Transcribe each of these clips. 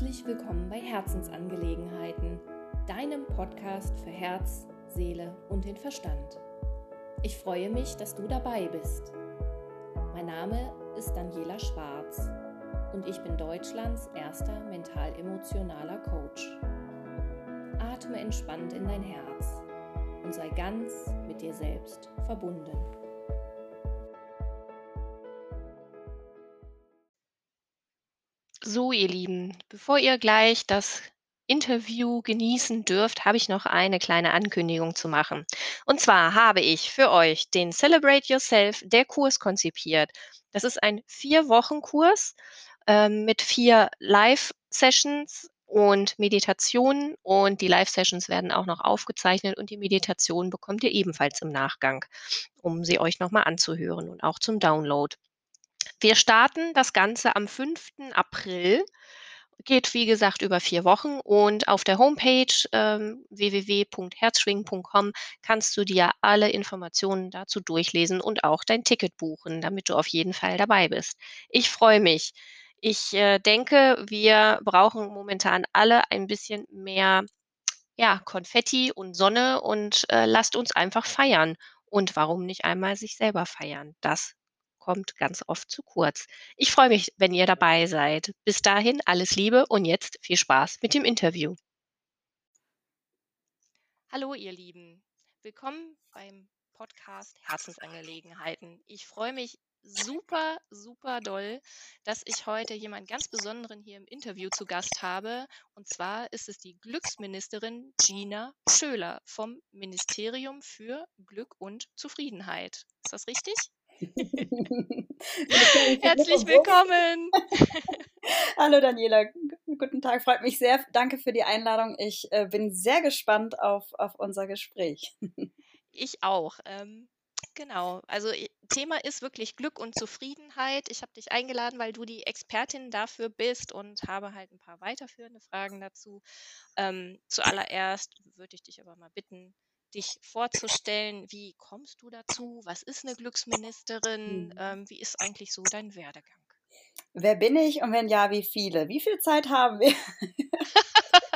Herzlich willkommen bei Herzensangelegenheiten, deinem Podcast für Herz, Seele und den Verstand. Ich freue mich, dass du dabei bist. Mein Name ist Daniela Schwarz und ich bin Deutschlands erster mental-emotionaler Coach. Atme entspannt in dein Herz und sei ganz mit dir selbst verbunden. So, ihr Lieben, bevor ihr gleich das Interview genießen dürft, habe ich noch eine kleine Ankündigung zu machen. Und zwar habe ich für euch den Celebrate Yourself, der Kurs konzipiert. Das ist ein Vier-Wochen-Kurs äh, mit vier Live-Sessions und Meditationen. Und die Live-Sessions werden auch noch aufgezeichnet und die Meditation bekommt ihr ebenfalls im Nachgang, um sie euch nochmal anzuhören und auch zum Download. Wir starten das Ganze am 5. April. Geht, wie gesagt, über vier Wochen und auf der Homepage ähm, www.herzschwingen.com kannst du dir alle Informationen dazu durchlesen und auch dein Ticket buchen, damit du auf jeden Fall dabei bist. Ich freue mich. Ich äh, denke, wir brauchen momentan alle ein bisschen mehr ja, Konfetti und Sonne und äh, lasst uns einfach feiern. Und warum nicht einmal sich selber feiern? Das kommt ganz oft zu kurz. Ich freue mich, wenn ihr dabei seid. Bis dahin alles Liebe und jetzt viel Spaß mit dem Interview. Hallo ihr Lieben, willkommen beim Podcast Herzensangelegenheiten. Ich freue mich super, super doll, dass ich heute jemand ganz Besonderen hier im Interview zu Gast habe. Und zwar ist es die Glücksministerin Gina Schöler vom Ministerium für Glück und Zufriedenheit. Ist das richtig? Herzlich willkommen. Hallo Daniela, guten Tag, freut mich sehr. Danke für die Einladung. Ich äh, bin sehr gespannt auf, auf unser Gespräch. ich auch. Ähm, genau, also Thema ist wirklich Glück und Zufriedenheit. Ich habe dich eingeladen, weil du die Expertin dafür bist und habe halt ein paar weiterführende Fragen dazu. Ähm, zuallererst würde ich dich aber mal bitten, dich vorzustellen. Wie kommst du dazu? Was ist eine Glücksministerin? Mhm. Ähm, wie ist eigentlich so dein Werdegang? Wer bin ich und wenn ja, wie viele? Wie viel Zeit haben wir?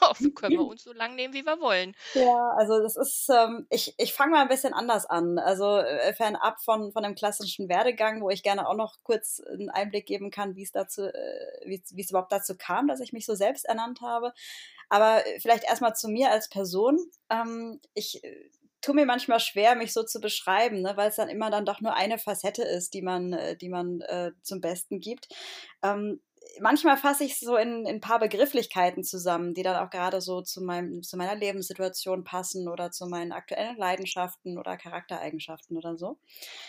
oh, können wir uns so lang nehmen, wie wir wollen. Ja, also das ist, ähm, ich, ich fange mal ein bisschen anders an. Also äh, fernab von, von dem klassischen Werdegang, wo ich gerne auch noch kurz einen Einblick geben kann, wie es dazu, äh, wie es überhaupt dazu kam, dass ich mich so selbst ernannt habe. Aber äh, vielleicht erstmal zu mir als Person. Ähm, ich äh, tue mir manchmal schwer, mich so zu beschreiben, ne, weil es dann immer dann doch nur eine Facette ist, die man, äh, die man äh, zum Besten gibt. Ähm, manchmal fasse ich es so in, in, ein paar Begrifflichkeiten zusammen, die dann auch gerade so zu, meinem, zu meiner Lebenssituation passen oder zu meinen aktuellen Leidenschaften oder Charaktereigenschaften oder so.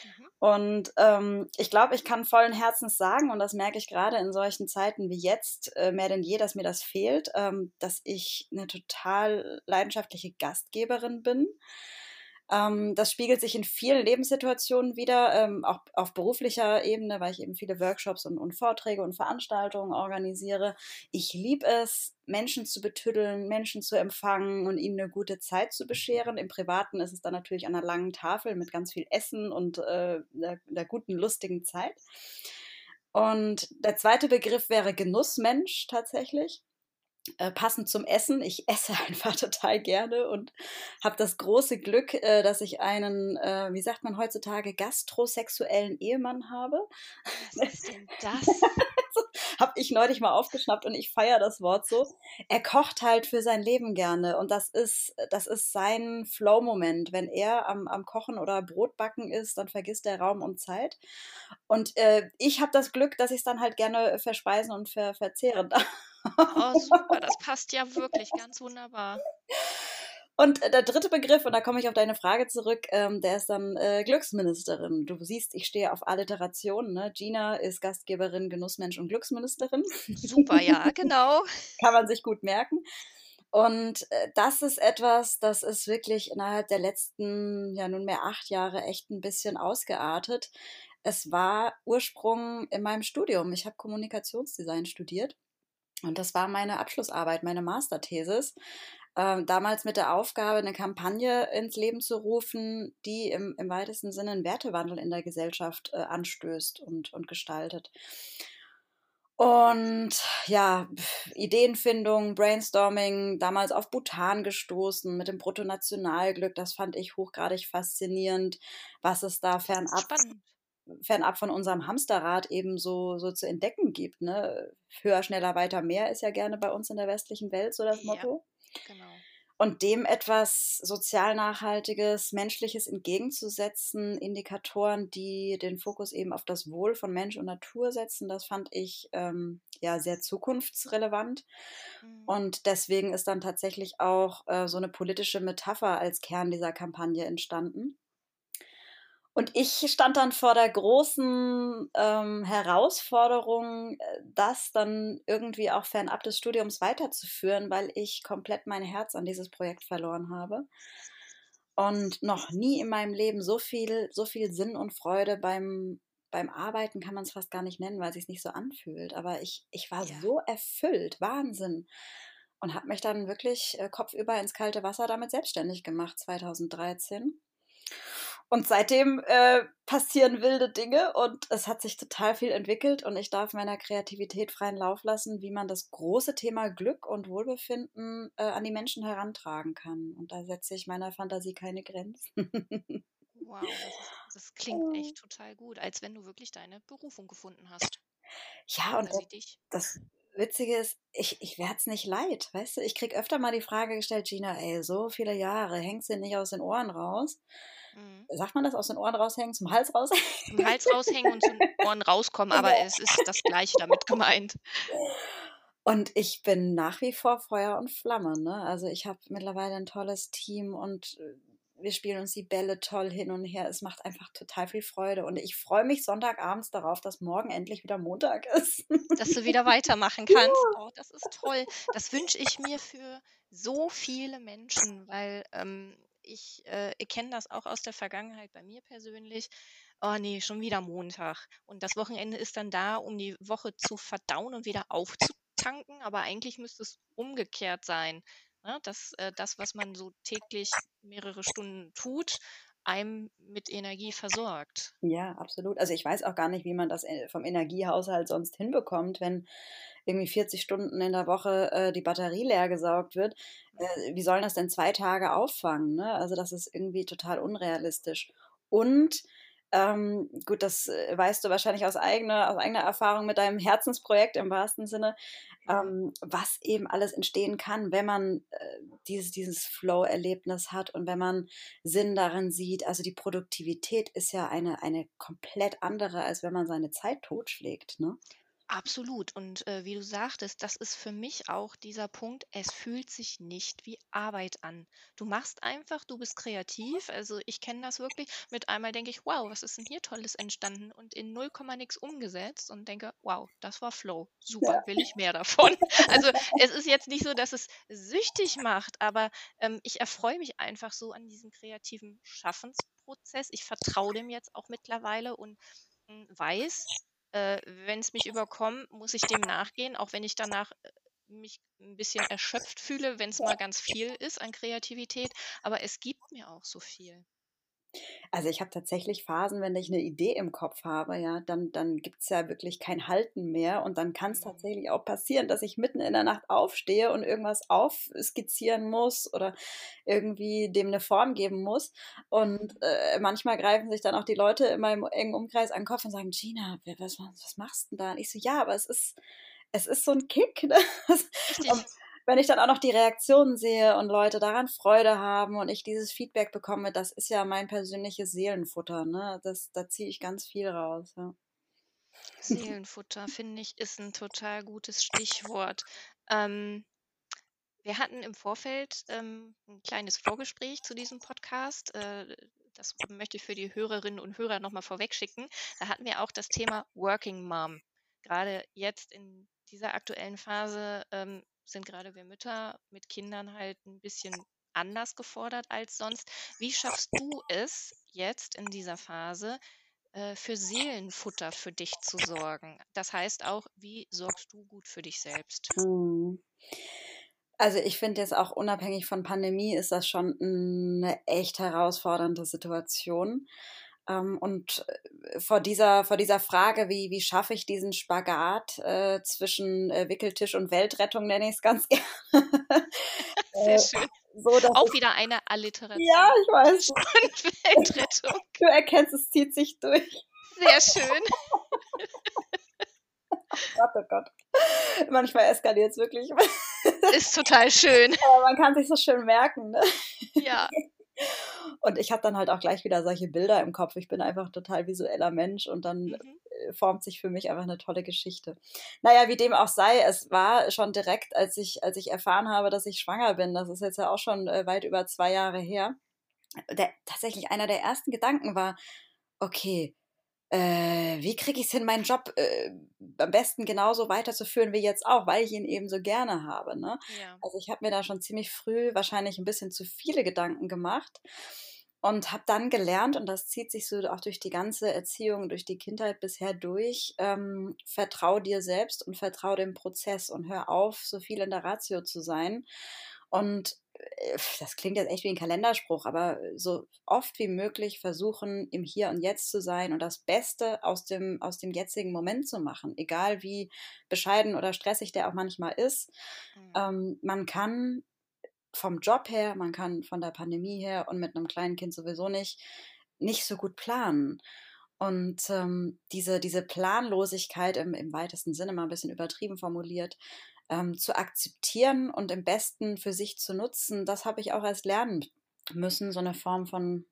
Mhm. Und ähm, ich glaube, ich kann vollen Herzens sagen, und das merke ich gerade in solchen Zeiten wie jetzt äh, mehr denn je, dass mir das fehlt, ähm, dass ich eine total leidenschaftliche Gastgeberin bin. Ähm, das spiegelt sich in vielen Lebenssituationen wieder, ähm, auch auf beruflicher Ebene, weil ich eben viele Workshops und, und Vorträge und Veranstaltungen organisiere. Ich liebe es, Menschen zu betüddeln, Menschen zu empfangen und ihnen eine gute Zeit zu bescheren. Im Privaten ist es dann natürlich an einer langen Tafel mit ganz viel Essen und äh, der, der guten, lustigen Zeit. Und der zweite Begriff wäre Genussmensch tatsächlich. Äh, passend zum Essen. Ich esse einfach total gerne und habe das große Glück, äh, dass ich einen, äh, wie sagt man heutzutage, gastrosexuellen Ehemann habe. Was ist denn das? habe ich neulich mal aufgeschnappt und ich feiere das Wort so. Er kocht halt für sein Leben gerne und das ist, das ist sein Flow-Moment. Wenn er am, am Kochen oder Brotbacken ist, dann vergisst er Raum und Zeit. Und äh, ich habe das Glück, dass ich es dann halt gerne verspeisen und ver verzehren darf. Oh, super, das passt ja wirklich ganz wunderbar. Und äh, der dritte Begriff, und da komme ich auf deine Frage zurück, ähm, der ist dann äh, Glücksministerin. Du siehst, ich stehe auf Alliteration. Ne? Gina ist Gastgeberin, Genussmensch und Glücksministerin. Super, ja, genau. Kann man sich gut merken. Und äh, das ist etwas, das ist wirklich innerhalb der letzten, ja nunmehr acht Jahre echt ein bisschen ausgeartet. Es war Ursprung in meinem Studium. Ich habe Kommunikationsdesign studiert. Und das war meine Abschlussarbeit, meine Masterthesis. Ähm, damals mit der Aufgabe, eine Kampagne ins Leben zu rufen, die im, im weitesten Sinne einen Wertewandel in der Gesellschaft äh, anstößt und, und gestaltet. Und ja, Ideenfindung, Brainstorming, damals auf Bhutan gestoßen mit dem Bruttonationalglück, das fand ich hochgradig faszinierend, was es da fernab, fernab von unserem Hamsterrad eben so, so zu entdecken gibt. Ne? Höher, schneller, weiter, mehr ist ja gerne bei uns in der westlichen Welt so das Motto. Ja, genau und dem etwas sozial nachhaltiges, menschliches entgegenzusetzen, Indikatoren, die den Fokus eben auf das Wohl von Mensch und Natur setzen, das fand ich ähm, ja sehr zukunftsrelevant. Mhm. Und deswegen ist dann tatsächlich auch äh, so eine politische Metapher als Kern dieser Kampagne entstanden. Und ich stand dann vor der großen ähm, Herausforderung, äh, das dann irgendwie auch fernab des Studiums weiterzuführen, weil ich komplett mein Herz an dieses Projekt verloren habe. Und noch nie in meinem Leben so viel, so viel Sinn und Freude beim, beim Arbeiten kann man es fast gar nicht nennen, weil es sich nicht so anfühlt. Aber ich, ich war ja. so erfüllt, Wahnsinn. Und habe mich dann wirklich äh, kopfüber ins kalte Wasser damit selbstständig gemacht, 2013. Und seitdem äh, passieren wilde Dinge und es hat sich total viel entwickelt und ich darf meiner Kreativität freien Lauf lassen, wie man das große Thema Glück und Wohlbefinden äh, an die Menschen herantragen kann. Und da setze ich meiner Fantasie keine Grenzen. wow, das, ist, das, klingt echt total gut, als wenn du wirklich deine Berufung gefunden hast. Ja, und das, das Witzige ist, ich, ich werde es nicht leid, weißt du? Ich kriege öfter mal die Frage gestellt, Gina, ey, so viele Jahre, hängst du nicht aus den Ohren raus? Mhm. Sagt man das aus den Ohren raushängen, zum Hals raushängen? Zum Hals raushängen und zum Ohren rauskommen, aber es ist das Gleiche damit gemeint. Und ich bin nach wie vor Feuer und Flamme. Ne? Also ich habe mittlerweile ein tolles Team und äh, wir spielen uns die Bälle toll hin und her. Es macht einfach total viel Freude. Und ich freue mich Sonntagabends darauf, dass morgen endlich wieder Montag ist. Dass du wieder weitermachen kannst. Ja. Oh, das ist toll. Das wünsche ich mir für so viele Menschen, weil ähm, ich äh, kenne das auch aus der Vergangenheit bei mir persönlich. Oh nee, schon wieder Montag. Und das Wochenende ist dann da, um die Woche zu verdauen und wieder aufzutanken. Aber eigentlich müsste es umgekehrt sein. Ne? Dass äh, das, was man so täglich mehrere Stunden tut, einem mit Energie versorgt. Ja, absolut. Also ich weiß auch gar nicht, wie man das äh, vom Energiehaushalt sonst hinbekommt, wenn irgendwie 40 Stunden in der Woche äh, die Batterie leer gesaugt wird. Äh, wie sollen das denn zwei Tage auffangen? Ne? Also das ist irgendwie total unrealistisch. Und ähm, gut, das äh, weißt du wahrscheinlich aus eigener, aus eigener Erfahrung mit deinem Herzensprojekt im wahrsten Sinne, ähm, was eben alles entstehen kann, wenn man äh, dieses, dieses Flow-Erlebnis hat und wenn man Sinn darin sieht. Also die Produktivität ist ja eine, eine komplett andere, als wenn man seine Zeit totschlägt. Ne? Absolut. Und äh, wie du sagtest, das ist für mich auch dieser Punkt, es fühlt sich nicht wie Arbeit an. Du machst einfach, du bist kreativ. Also ich kenne das wirklich. Mit einmal denke ich, wow, was ist denn hier Tolles entstanden? Und in 0, nix umgesetzt und denke, wow, das war Flow. Super, will ich mehr davon. Also es ist jetzt nicht so, dass es süchtig macht, aber ähm, ich erfreue mich einfach so an diesem kreativen Schaffensprozess. Ich vertraue dem jetzt auch mittlerweile und hm, weiß, äh, wenn es mich überkommt, muss ich dem nachgehen, auch wenn ich danach äh, mich ein bisschen erschöpft fühle, wenn es mal ganz viel ist an Kreativität. Aber es gibt mir auch so viel. Also ich habe tatsächlich Phasen, wenn ich eine Idee im Kopf habe, ja, dann, dann gibt es ja wirklich kein Halten mehr. Und dann kann es mhm. tatsächlich auch passieren, dass ich mitten in der Nacht aufstehe und irgendwas aufskizzieren muss oder irgendwie dem eine Form geben muss. Und äh, manchmal greifen sich dann auch die Leute in meinem engen Umkreis an den Kopf und sagen, Gina, was, was machst du denn da? Und ich so, ja, aber es ist, es ist so ein Kick. Ne? Und, wenn ich dann auch noch die Reaktionen sehe und Leute daran Freude haben und ich dieses Feedback bekomme, das ist ja mein persönliches Seelenfutter. Ne? Das, da ziehe ich ganz viel raus. Ja. Seelenfutter, finde ich, ist ein total gutes Stichwort. Ähm, wir hatten im Vorfeld ähm, ein kleines Vorgespräch zu diesem Podcast. Äh, das möchte ich für die Hörerinnen und Hörer nochmal vorwegschicken. Da hatten wir auch das Thema Working Mom. Gerade jetzt in dieser aktuellen Phase ähm, sind gerade wir Mütter mit Kindern halt ein bisschen anders gefordert als sonst. Wie schaffst du es jetzt in dieser Phase, äh, für Seelenfutter für dich zu sorgen? Das heißt auch, wie sorgst du gut für dich selbst? Hm. Also ich finde jetzt auch unabhängig von Pandemie ist das schon eine echt herausfordernde Situation. Ähm, und äh, vor dieser, vor dieser Frage, wie, wie schaffe ich diesen Spagat äh, zwischen äh, Wickeltisch und Weltrettung, nenne ich es ganz gerne. Sehr schön. So, Auch wieder eine Alliteration. Ja, ich weiß. Und Weltrettung. Du erkennst, es zieht sich durch. Sehr schön. Oh Gott, oh Gott. Manchmal eskaliert es wirklich. Ist total schön. Aber man kann sich so schön merken. Ne? Ja. Und ich habe dann halt auch gleich wieder solche Bilder im Kopf. Ich bin einfach total visueller Mensch und dann mhm. Äh, formt sich für mich einfach eine tolle Geschichte. Naja, wie dem auch sei, es war schon direkt, als ich, als ich erfahren habe, dass ich schwanger bin. Das ist jetzt ja auch schon äh, weit über zwei Jahre her. Der, tatsächlich einer der ersten Gedanken war, okay, äh, wie kriege ich es hin, meinen Job äh, am besten genauso weiterzuführen wie jetzt auch, weil ich ihn eben so gerne habe. Ne? Ja. Also ich habe mir da schon ziemlich früh wahrscheinlich ein bisschen zu viele Gedanken gemacht und habe dann gelernt, und das zieht sich so auch durch die ganze Erziehung, durch die Kindheit bisher durch, ähm, vertrau dir selbst und vertrau dem Prozess und hör auf, so viel in der Ratio zu sein. Und das klingt jetzt echt wie ein Kalenderspruch, aber so oft wie möglich versuchen, im Hier und Jetzt zu sein und das Beste aus dem, aus dem jetzigen Moment zu machen, egal wie bescheiden oder stressig der auch manchmal ist. Mhm. Ähm, man kann vom Job her, man kann von der Pandemie her und mit einem kleinen Kind sowieso nicht, nicht so gut planen. Und ähm, diese, diese Planlosigkeit im, im weitesten Sinne, mal ein bisschen übertrieben formuliert, ähm, zu akzeptieren und im besten für sich zu nutzen, das habe ich auch erst lernen müssen, so eine Form von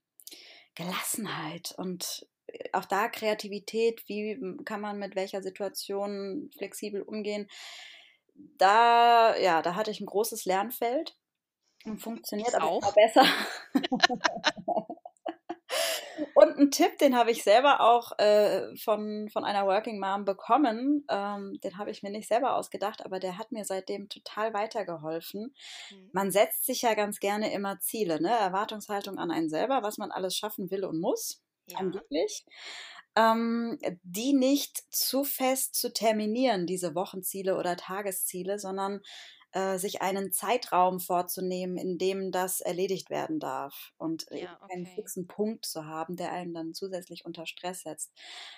Gelassenheit und äh, auch da Kreativität, wie kann man mit welcher Situation flexibel umgehen. Da, ja, da hatte ich ein großes Lernfeld und funktioniert aber auch besser. Und ein Tipp, den habe ich selber auch äh, von, von einer Working Mom bekommen. Ähm, den habe ich mir nicht selber ausgedacht, aber der hat mir seitdem total weitergeholfen. Mhm. Man setzt sich ja ganz gerne immer Ziele, ne? Erwartungshaltung an einen selber, was man alles schaffen will und muss. Ja. Angeblich. Ähm, die nicht zu fest zu terminieren, diese Wochenziele oder Tagesziele, sondern äh, sich einen Zeitraum vorzunehmen, in dem das erledigt werden darf und äh, ja, okay. einen fixen Punkt zu haben, der einen dann zusätzlich unter Stress setzt.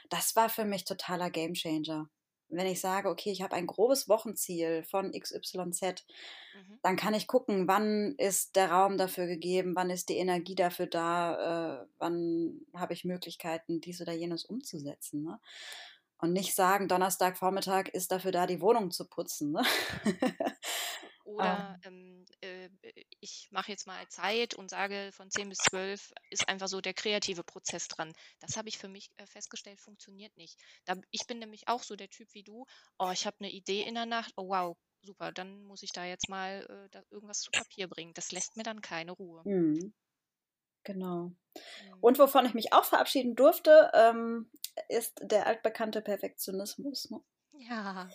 Das war für mich totaler Gamechanger. Wenn ich sage, okay, ich habe ein grobes Wochenziel von XYZ, mhm. dann kann ich gucken, wann ist der Raum dafür gegeben, wann ist die Energie dafür da, äh, wann habe ich Möglichkeiten, dies oder jenes umzusetzen. Ne? Und nicht sagen, Donnerstagvormittag ist dafür da, die Wohnung zu putzen. Ne? Oder ähm, äh, ich mache jetzt mal Zeit und sage, von 10 bis 12 ist einfach so der kreative Prozess dran. Das habe ich für mich äh, festgestellt, funktioniert nicht. Da, ich bin nämlich auch so der Typ wie du. Oh, ich habe eine Idee in der Nacht. Oh, wow, super. Dann muss ich da jetzt mal äh, da irgendwas zu Papier bringen. Das lässt mir dann keine Ruhe. Mhm. Genau. Mhm. Und wovon ich mich auch verabschieden durfte, ähm, ist der altbekannte Perfektionismus. Ne? Ja.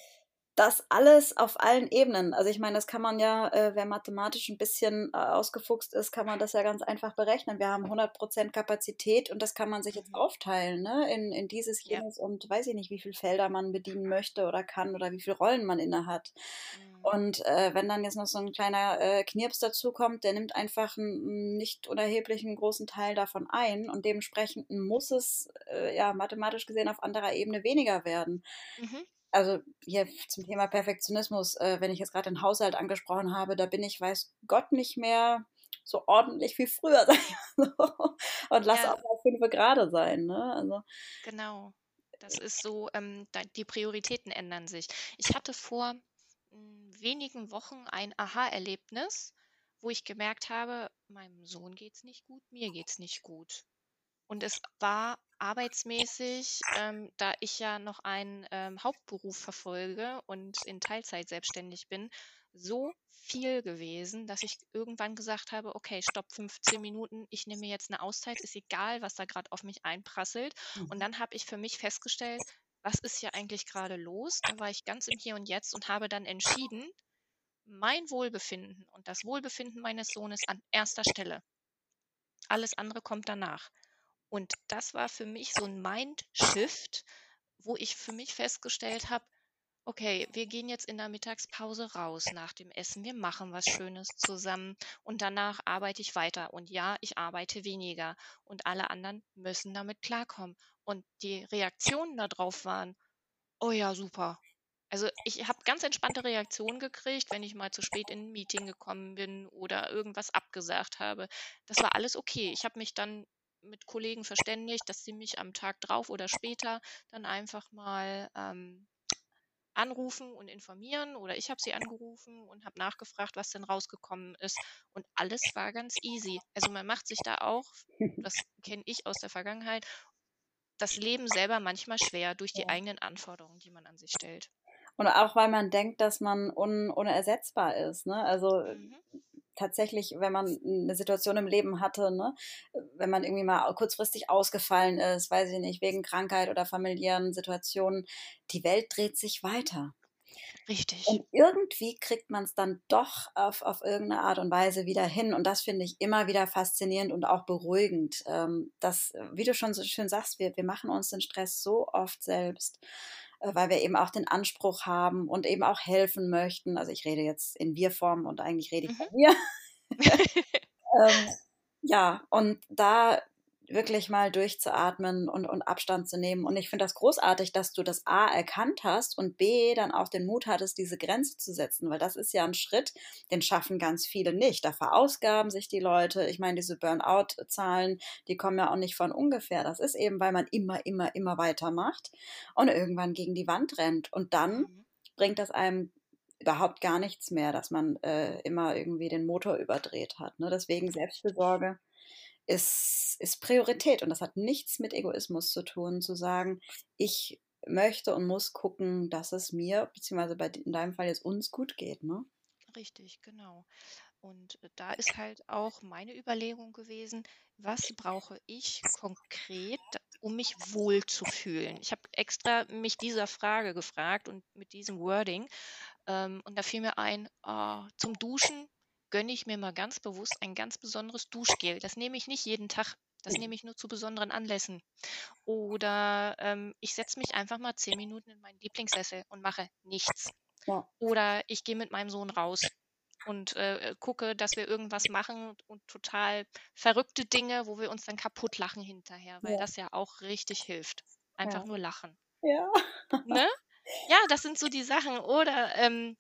Das alles auf allen Ebenen. Also ich meine, das kann man ja, äh, wer mathematisch ein bisschen äh, ausgefuchst ist, kann man das ja ganz einfach berechnen. Wir haben 100% Kapazität und das kann man sich jetzt mhm. aufteilen ne? in, in dieses, jenes ja. und weiß ich nicht, wie viele Felder man bedienen möchte oder kann oder wie viele Rollen man inne hat. Mhm. Und äh, wenn dann jetzt noch so ein kleiner äh, Knirps dazukommt, der nimmt einfach einen nicht unerheblichen großen Teil davon ein und dementsprechend muss es äh, ja mathematisch gesehen auf anderer Ebene weniger werden. Mhm also hier zum Thema Perfektionismus, äh, wenn ich jetzt gerade den Haushalt angesprochen habe, da bin ich, weiß Gott, nicht mehr so ordentlich wie früher, sag ich mal so. Und lass ja. auch mal fünf Grade sein, ne? Also. Genau. Das ist so, ähm, die Prioritäten ändern sich. Ich hatte vor hm, wenigen Wochen ein Aha-Erlebnis, wo ich gemerkt habe, meinem Sohn geht es nicht gut, mir geht es nicht gut. Und es war arbeitsmäßig, ähm, da ich ja noch einen ähm, Hauptberuf verfolge und in Teilzeit selbstständig bin, so viel gewesen, dass ich irgendwann gesagt habe, okay, stopp 15 Minuten, ich nehme mir jetzt eine Auszeit, ist egal, was da gerade auf mich einprasselt. Mhm. Und dann habe ich für mich festgestellt, was ist hier eigentlich gerade los? Da war ich ganz im Hier und Jetzt und habe dann entschieden, mein Wohlbefinden und das Wohlbefinden meines Sohnes an erster Stelle. Alles andere kommt danach. Und das war für mich so ein Mindshift, wo ich für mich festgestellt habe, okay, wir gehen jetzt in der Mittagspause raus nach dem Essen, wir machen was Schönes zusammen und danach arbeite ich weiter. Und ja, ich arbeite weniger und alle anderen müssen damit klarkommen. Und die Reaktionen darauf waren, oh ja, super. Also ich habe ganz entspannte Reaktionen gekriegt, wenn ich mal zu spät in ein Meeting gekommen bin oder irgendwas abgesagt habe. Das war alles okay. Ich habe mich dann mit Kollegen verständigt, dass sie mich am Tag drauf oder später dann einfach mal ähm, anrufen und informieren oder ich habe sie angerufen und habe nachgefragt, was denn rausgekommen ist. Und alles war ganz easy. Also man macht sich da auch, das kenne ich aus der Vergangenheit, das Leben selber manchmal schwer durch die eigenen Anforderungen, die man an sich stellt. Und auch weil man denkt, dass man un unersetzbar ist. Ne? Also mhm tatsächlich, wenn man eine Situation im Leben hatte, ne, wenn man irgendwie mal kurzfristig ausgefallen ist, weiß ich nicht, wegen Krankheit oder familiären Situationen, die Welt dreht sich weiter. Richtig. Und irgendwie kriegt man es dann doch auf, auf irgendeine Art und Weise wieder hin. Und das finde ich immer wieder faszinierend und auch beruhigend. Ähm, dass, wie du schon so schön sagst, wir, wir machen uns den Stress so oft selbst. Äh, weil wir eben auch den Anspruch haben und eben auch helfen möchten. Also ich rede jetzt in Wir-Form und eigentlich rede ich mhm. von mir. ähm, ja, und da wirklich mal durchzuatmen und, und Abstand zu nehmen. Und ich finde das großartig, dass du das A erkannt hast und B dann auch den Mut hattest, diese Grenze zu setzen, weil das ist ja ein Schritt, den schaffen ganz viele nicht. Da verausgaben sich die Leute. Ich meine, diese Burnout-Zahlen, die kommen ja auch nicht von ungefähr. Das ist eben, weil man immer, immer, immer weitermacht und irgendwann gegen die Wand rennt. Und dann mhm. bringt das einem überhaupt gar nichts mehr, dass man äh, immer irgendwie den Motor überdreht hat. Ne? Deswegen Selbstfürsorge ist, ist Priorität und das hat nichts mit Egoismus zu tun, zu sagen, ich möchte und muss gucken, dass es mir, beziehungsweise bei, in deinem Fall jetzt uns gut geht. Ne? Richtig, genau. Und äh, da ist halt auch meine Überlegung gewesen, was brauche ich konkret, um mich wohl zu fühlen? Ich habe extra mich dieser Frage gefragt und mit diesem Wording. Ähm, und da fiel mir ein, oh, zum Duschen gönne ich mir mal ganz bewusst ein ganz besonderes Duschgel. Das nehme ich nicht jeden Tag. Das nehme ich nur zu besonderen Anlässen. Oder ähm, ich setze mich einfach mal zehn Minuten in meinen Lieblingssessel und mache nichts. Ja. Oder ich gehe mit meinem Sohn raus und äh, gucke, dass wir irgendwas machen und total verrückte Dinge, wo wir uns dann kaputt lachen hinterher, weil ja. das ja auch richtig hilft. Einfach ja. nur lachen. Ja. Ne? Ja, das sind so die Sachen. Oder ähm,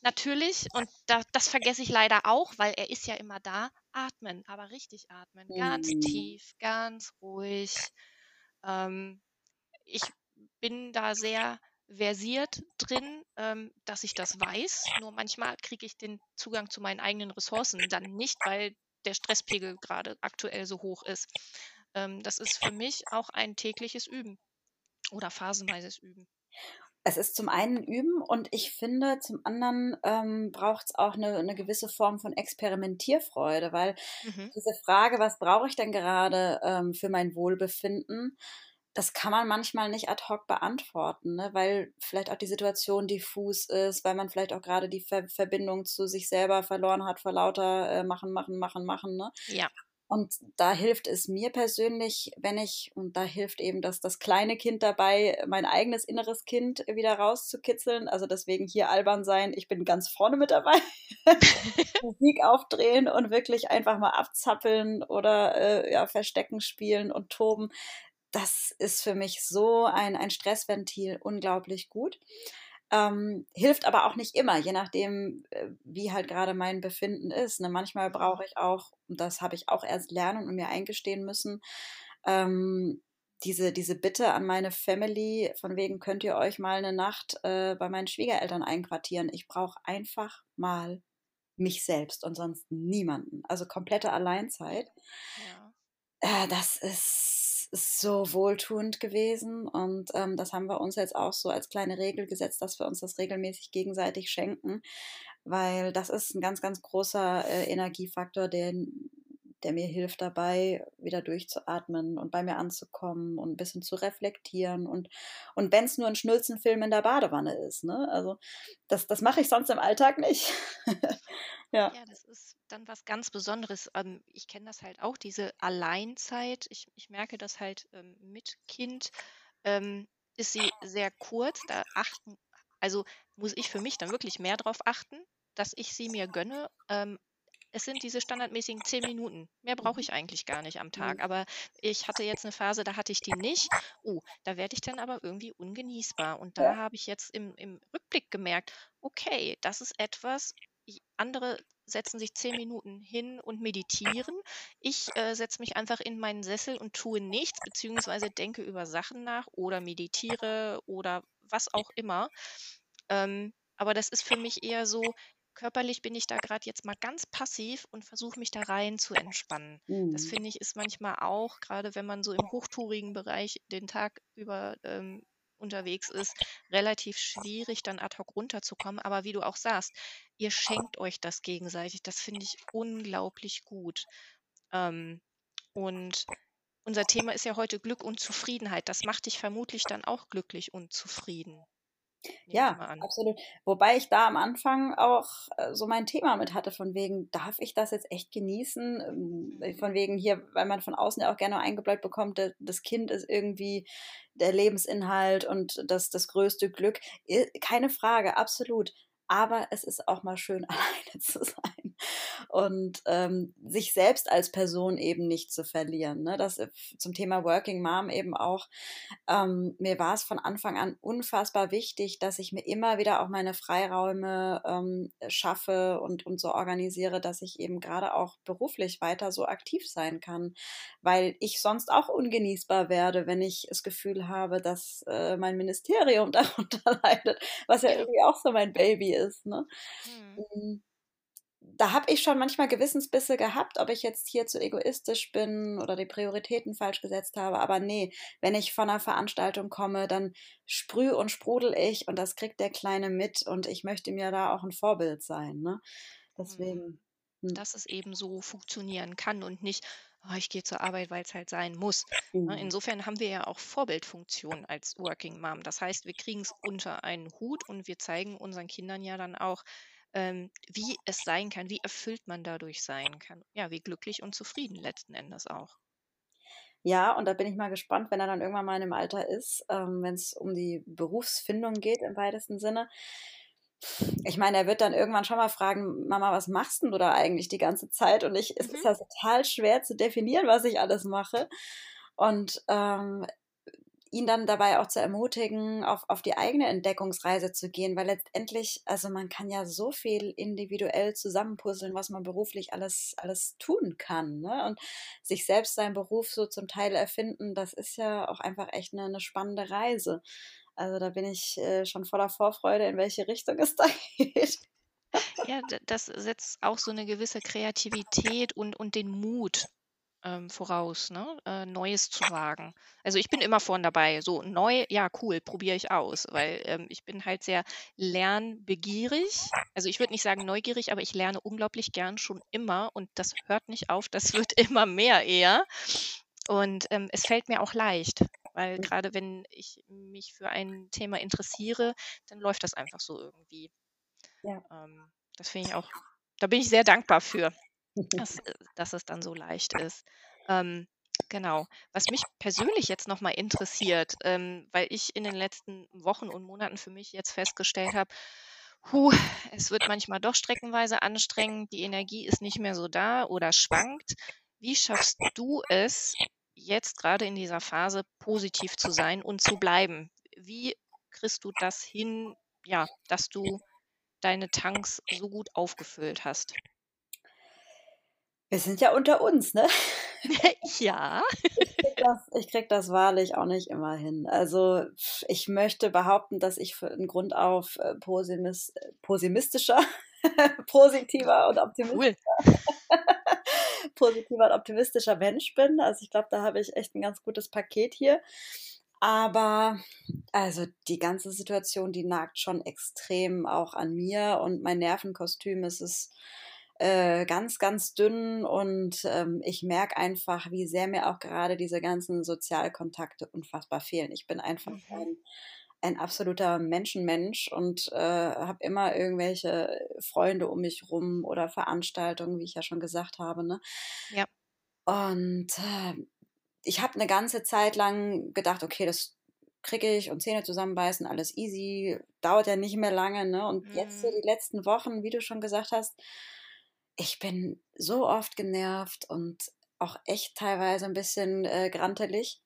natürlich, und da, das vergesse ich leider auch, weil er ist ja immer da, atmen, aber richtig atmen. Ganz mhm. tief, ganz ruhig. Ähm, ich bin da sehr versiert drin, ähm, dass ich das weiß. Nur manchmal kriege ich den Zugang zu meinen eigenen Ressourcen dann nicht, weil der Stresspegel gerade aktuell so hoch ist. Ähm, das ist für mich auch ein tägliches Üben oder phasenweises Üben es ist zum einen Üben und ich finde, zum anderen ähm, braucht es auch eine, eine, gewisse Form von Experimentierfreude, weil mhm. diese Frage, was brauche ich denn gerade ähm, für mein Wohlbefinden, das kann man manchmal nicht ad hoc beantworten, ne? weil vielleicht auch die Situation diffus ist, weil man vielleicht auch gerade die Ver Verbindung zu sich selber verloren hat vor lauter äh, machen, machen, machen, machen. Ne? Ja. Und da hilft es mir persönlich, wenn ich, und da hilft eben das, das kleine Kind dabei, mein eigenes inneres Kind wieder rauszukitzeln. Also deswegen hier albern sein, ich bin ganz vorne mit dabei. Musik aufdrehen und wirklich einfach mal abzappeln oder äh, ja, Verstecken spielen und toben. Das ist für mich so ein, ein Stressventil unglaublich gut. Ähm, hilft aber auch nicht immer, je nachdem, äh, wie halt gerade mein Befinden ist. Ne? Manchmal brauche ich auch, und das habe ich auch erst lernen und mir eingestehen müssen, ähm, diese, diese Bitte an meine Family, von wegen könnt ihr euch mal eine Nacht äh, bei meinen Schwiegereltern einquartieren. Ich brauche einfach mal mich selbst und sonst niemanden. Also komplette Alleinzeit. Ja. Äh, das ist ist so wohltuend gewesen und ähm, das haben wir uns jetzt auch so als kleine Regel gesetzt, dass wir uns das regelmäßig gegenseitig schenken, weil das ist ein ganz, ganz großer äh, Energiefaktor, den der mir hilft dabei, wieder durchzuatmen und bei mir anzukommen und ein bisschen zu reflektieren. Und, und wenn es nur ein Schnulzenfilm in der Badewanne ist, ne? Also das, das mache ich sonst im Alltag nicht. ja. ja, das ist dann was ganz Besonderes. Ähm, ich kenne das halt auch, diese Alleinzeit. Ich, ich merke das halt ähm, mit Kind. Ähm, ist sie sehr kurz, da achten Also muss ich für mich dann wirklich mehr darauf achten, dass ich sie mir gönne. Ähm, es sind diese standardmäßigen zehn Minuten. Mehr brauche mhm. ich eigentlich gar nicht am Tag. Mhm. Aber ich hatte jetzt eine Phase, da hatte ich die nicht. Oh, da werde ich dann aber irgendwie ungenießbar. Und da habe ich jetzt im, im Rückblick gemerkt, okay, das ist etwas, andere setzen sich zehn Minuten hin und meditieren. Ich äh, setze mich einfach in meinen Sessel und tue nichts, beziehungsweise denke über Sachen nach oder meditiere oder was auch immer. Ähm, aber das ist für mich eher so, körperlich bin ich da gerade jetzt mal ganz passiv und versuche mich da rein zu entspannen. Mhm. Das finde ich ist manchmal auch, gerade wenn man so im hochtourigen Bereich den Tag über ähm, unterwegs ist, relativ schwierig, dann ad hoc runterzukommen. Aber wie du auch sagst, ihr schenkt euch das gegenseitig. Das finde ich unglaublich gut. Ähm, und unser Thema ist ja heute Glück und Zufriedenheit. Das macht dich vermutlich dann auch glücklich und zufrieden. Ja, absolut. Wobei ich da am Anfang auch äh, so mein Thema mit hatte, von wegen, darf ich das jetzt echt genießen? Ähm, äh, von wegen hier, weil man von außen ja auch gerne eingebläut bekommt, das Kind ist irgendwie der Lebensinhalt und das, das größte Glück. Keine Frage, absolut aber es ist auch mal schön, alleine zu sein und ähm, sich selbst als Person eben nicht zu verlieren. Ne? Das äh, zum Thema Working Mom eben auch. Ähm, mir war es von Anfang an unfassbar wichtig, dass ich mir immer wieder auch meine Freiräume ähm, schaffe und, und so organisiere, dass ich eben gerade auch beruflich weiter so aktiv sein kann, weil ich sonst auch ungenießbar werde, wenn ich das Gefühl habe, dass äh, mein Ministerium darunter leidet, was ja irgendwie auch so mein Baby ist. Ne? Mhm. Da habe ich schon manchmal Gewissensbisse gehabt, ob ich jetzt hier zu egoistisch bin oder die Prioritäten falsch gesetzt habe. Aber nee, wenn ich von einer Veranstaltung komme, dann sprüh und sprudel ich und das kriegt der Kleine mit und ich möchte mir da auch ein Vorbild sein. Ne? Deswegen. Mhm. Hm. Dass es eben so funktionieren kann und nicht, oh, ich gehe zur Arbeit, weil es halt sein muss. Ne? Mhm. Insofern haben wir ja auch Vorbildfunktion als Working Mom. Das heißt, wir kriegen es unter einen Hut und wir zeigen unseren Kindern ja dann auch, ähm, wie es sein kann, wie erfüllt man dadurch sein kann. Ja, wie glücklich und zufrieden letzten Endes auch. Ja, und da bin ich mal gespannt, wenn er dann irgendwann mal im Alter ist, ähm, wenn es um die Berufsfindung geht im weitesten Sinne ich meine, er wird dann irgendwann schon mal fragen, Mama, was machst denn du da eigentlich die ganze Zeit? Und ich, mhm. es ist ja total schwer zu definieren, was ich alles mache. Und ähm, ihn dann dabei auch zu ermutigen, auf, auf die eigene Entdeckungsreise zu gehen, weil letztendlich, also man kann ja so viel individuell zusammenpuzzeln, was man beruflich alles, alles tun kann. Ne? Und sich selbst seinen Beruf so zum Teil erfinden, das ist ja auch einfach echt eine, eine spannende Reise. Also da bin ich äh, schon voller Vorfreude, in welche Richtung es da geht. Ja, das setzt auch so eine gewisse Kreativität und, und den Mut ähm, voraus, ne? Äh, Neues zu wagen. Also ich bin immer vorn dabei. So neu, ja cool, probiere ich aus, weil ähm, ich bin halt sehr lernbegierig. Also ich würde nicht sagen neugierig, aber ich lerne unglaublich gern schon immer und das hört nicht auf, das wird immer mehr eher. Und ähm, es fällt mir auch leicht. Weil mhm. gerade wenn ich mich für ein Thema interessiere, dann läuft das einfach so irgendwie. Ja. Ähm, das finde ich auch, da bin ich sehr dankbar für, dass, äh, dass es dann so leicht ist. Ähm, genau. Was mich persönlich jetzt nochmal interessiert, ähm, weil ich in den letzten Wochen und Monaten für mich jetzt festgestellt habe, Puh, es wird manchmal doch streckenweise anstrengend, die Energie ist nicht mehr so da oder schwankt. Wie schaffst du es, jetzt gerade in dieser Phase positiv zu sein und zu bleiben. Wie kriegst du das hin, ja, dass du deine Tanks so gut aufgefüllt hast? Wir sind ja unter uns, ne? ja. Ich krieg, das, ich krieg das wahrlich auch nicht immer hin. Also ich möchte behaupten, dass ich von Grund auf äh, pessimistischer, positiver und optimistischer cool positiver und optimistischer Mensch bin. Also ich glaube, da habe ich echt ein ganz gutes Paket hier. Aber also die ganze Situation, die nagt schon extrem auch an mir und mein Nervenkostüm ist es äh, ganz, ganz dünn und ähm, ich merke einfach, wie sehr mir auch gerade diese ganzen Sozialkontakte unfassbar fehlen. Ich bin einfach mhm. ein ein absoluter Menschenmensch und äh, habe immer irgendwelche Freunde um mich rum oder Veranstaltungen, wie ich ja schon gesagt habe. Ne? Ja. Und äh, ich habe eine ganze Zeit lang gedacht, okay, das kriege ich und Zähne zusammenbeißen, alles easy, dauert ja nicht mehr lange, ne? Und mhm. jetzt so die letzten Wochen, wie du schon gesagt hast, ich bin so oft genervt und auch echt teilweise ein bisschen äh, grantelig.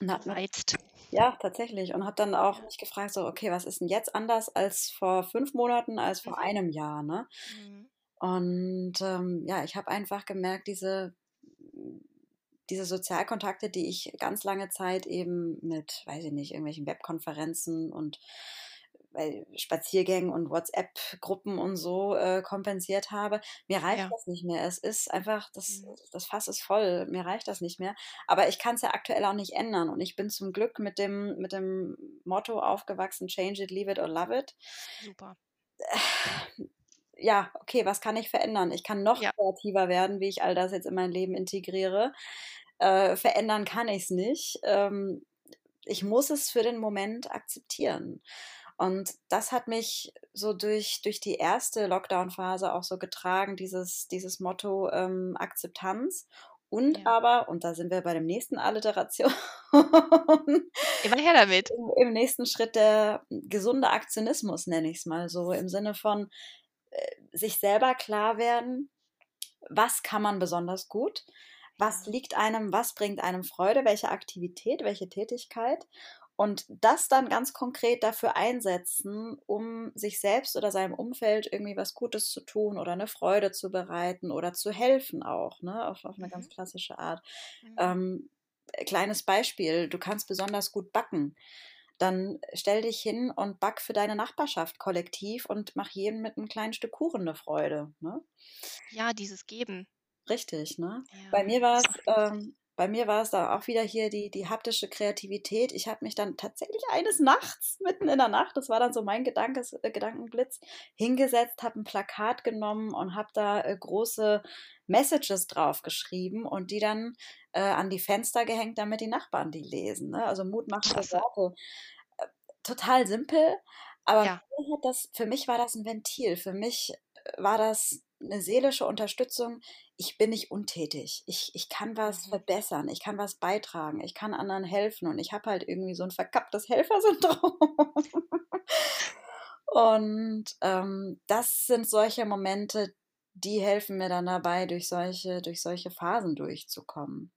Und hab Reizt. Ja, tatsächlich. Und habe dann auch mich gefragt, so, okay, was ist denn jetzt anders als vor fünf Monaten, als vor mhm. einem Jahr, ne? Mhm. Und ähm, ja, ich habe einfach gemerkt, diese diese Sozialkontakte, die ich ganz lange Zeit eben mit, weiß ich nicht, irgendwelchen Webkonferenzen und äh, Spaziergängen und WhatsApp-Gruppen und so äh, kompensiert habe. Mir reicht ja. das nicht mehr. Es ist einfach, das, mhm. das Fass ist voll. Mir reicht das nicht mehr. Aber ich kann es ja aktuell auch nicht ändern. Und ich bin zum Glück mit dem, mit dem Motto aufgewachsen, change it, leave it or love it. Super. Ja, okay, was kann ich verändern? Ich kann noch ja. kreativer werden, wie ich all das jetzt in mein Leben integriere. Äh, verändern kann ich es nicht. Ähm, ich muss es für den Moment akzeptieren. Und das hat mich so durch, durch die erste Lockdown-Phase auch so getragen, dieses, dieses Motto ähm, Akzeptanz. Und ja. aber, und da sind wir bei dem nächsten Alliteration, immer her damit. Im, Im, nächsten Schritt der gesunde Aktionismus, nenne ich es mal so, im Sinne von äh, sich selber klar werden, was kann man besonders gut, was liegt einem, was bringt einem Freude, welche Aktivität, welche Tätigkeit und das dann ganz konkret dafür einsetzen, um sich selbst oder seinem Umfeld irgendwie was Gutes zu tun oder eine Freude zu bereiten oder zu helfen auch, ne, auf, auf eine ganz mhm. klassische Art. Mhm. Ähm, kleines Beispiel, du kannst besonders gut backen. Dann stell dich hin und back für deine Nachbarschaft kollektiv und mach jedem mit einem kleinen Stück Kuchen eine Freude. Ne? Ja, dieses Geben. Richtig, ne? Ja, bei mir war es, ähm, bei mir war es da auch wieder hier die, die haptische Kreativität. Ich habe mich dann tatsächlich eines Nachts, mitten in der Nacht, das war dann so mein Gedankes, äh, Gedankenblitz, hingesetzt, habe ein Plakat genommen und habe da äh, große Messages drauf geschrieben und die dann äh, an die Fenster gehängt, damit die Nachbarn die lesen. Ne? Also mutmachende Worte. Äh, total simpel, aber ja. für, das, für mich war das ein Ventil. Für mich äh, war das eine seelische Unterstützung, ich bin nicht untätig. Ich, ich kann was mhm. verbessern, ich kann was beitragen, ich kann anderen helfen und ich habe halt irgendwie so ein verkapptes Helfersyndrom. und ähm, das sind solche Momente, die helfen mir dann dabei, durch solche, durch solche Phasen durchzukommen.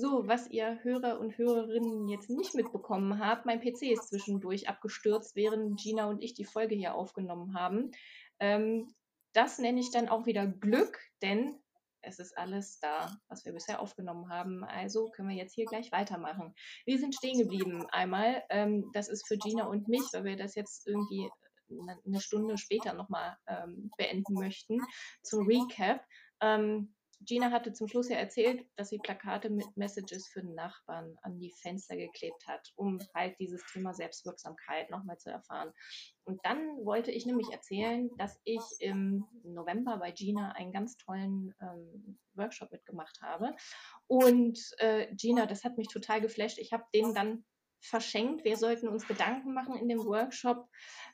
So, was ihr Hörer und Hörerinnen jetzt nicht mitbekommen habt, mein PC ist zwischendurch abgestürzt, während Gina und ich die Folge hier aufgenommen haben. Ähm, das nenne ich dann auch wieder Glück, denn es ist alles da, was wir bisher aufgenommen haben. Also können wir jetzt hier gleich weitermachen. Wir sind stehen geblieben. Einmal, ähm, das ist für Gina und mich, weil wir das jetzt irgendwie eine Stunde später nochmal ähm, beenden möchten, zum Recap. Ähm, Gina hatte zum Schluss ja erzählt, dass sie Plakate mit Messages für Nachbarn an die Fenster geklebt hat, um halt dieses Thema Selbstwirksamkeit nochmal zu erfahren. Und dann wollte ich nämlich erzählen, dass ich im November bei Gina einen ganz tollen ähm, Workshop mitgemacht habe. Und äh, Gina, das hat mich total geflasht. Ich habe den dann verschenkt. Wir sollten uns Gedanken machen in dem Workshop